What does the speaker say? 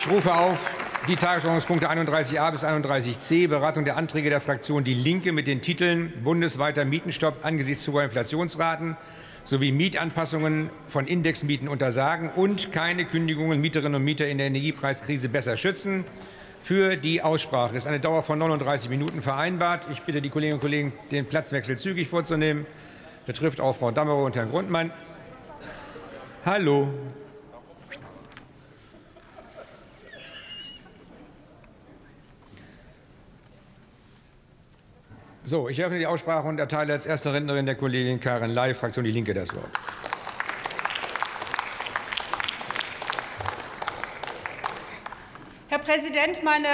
Ich rufe auf die Tagesordnungspunkte 31a bis 31c, Beratung der Anträge der Fraktion Die Linke mit den Titeln bundesweiter Mietenstopp angesichts hoher Inflationsraten sowie Mietanpassungen von Indexmieten untersagen und keine Kündigungen Mieterinnen und Mieter in der Energiepreiskrise besser schützen. Für die Aussprache ist eine Dauer von 39 Minuten vereinbart. Ich bitte die Kolleginnen und Kollegen, den Platzwechsel zügig vorzunehmen. Betrifft auch Frau Dammerow und Herrn Grundmann. Hallo. So, ich eröffne die Aussprache und erteile als erste Rednerin der Kollegin Karin Ley, Fraktion Die Linke, das Wort. Herr Präsident, meine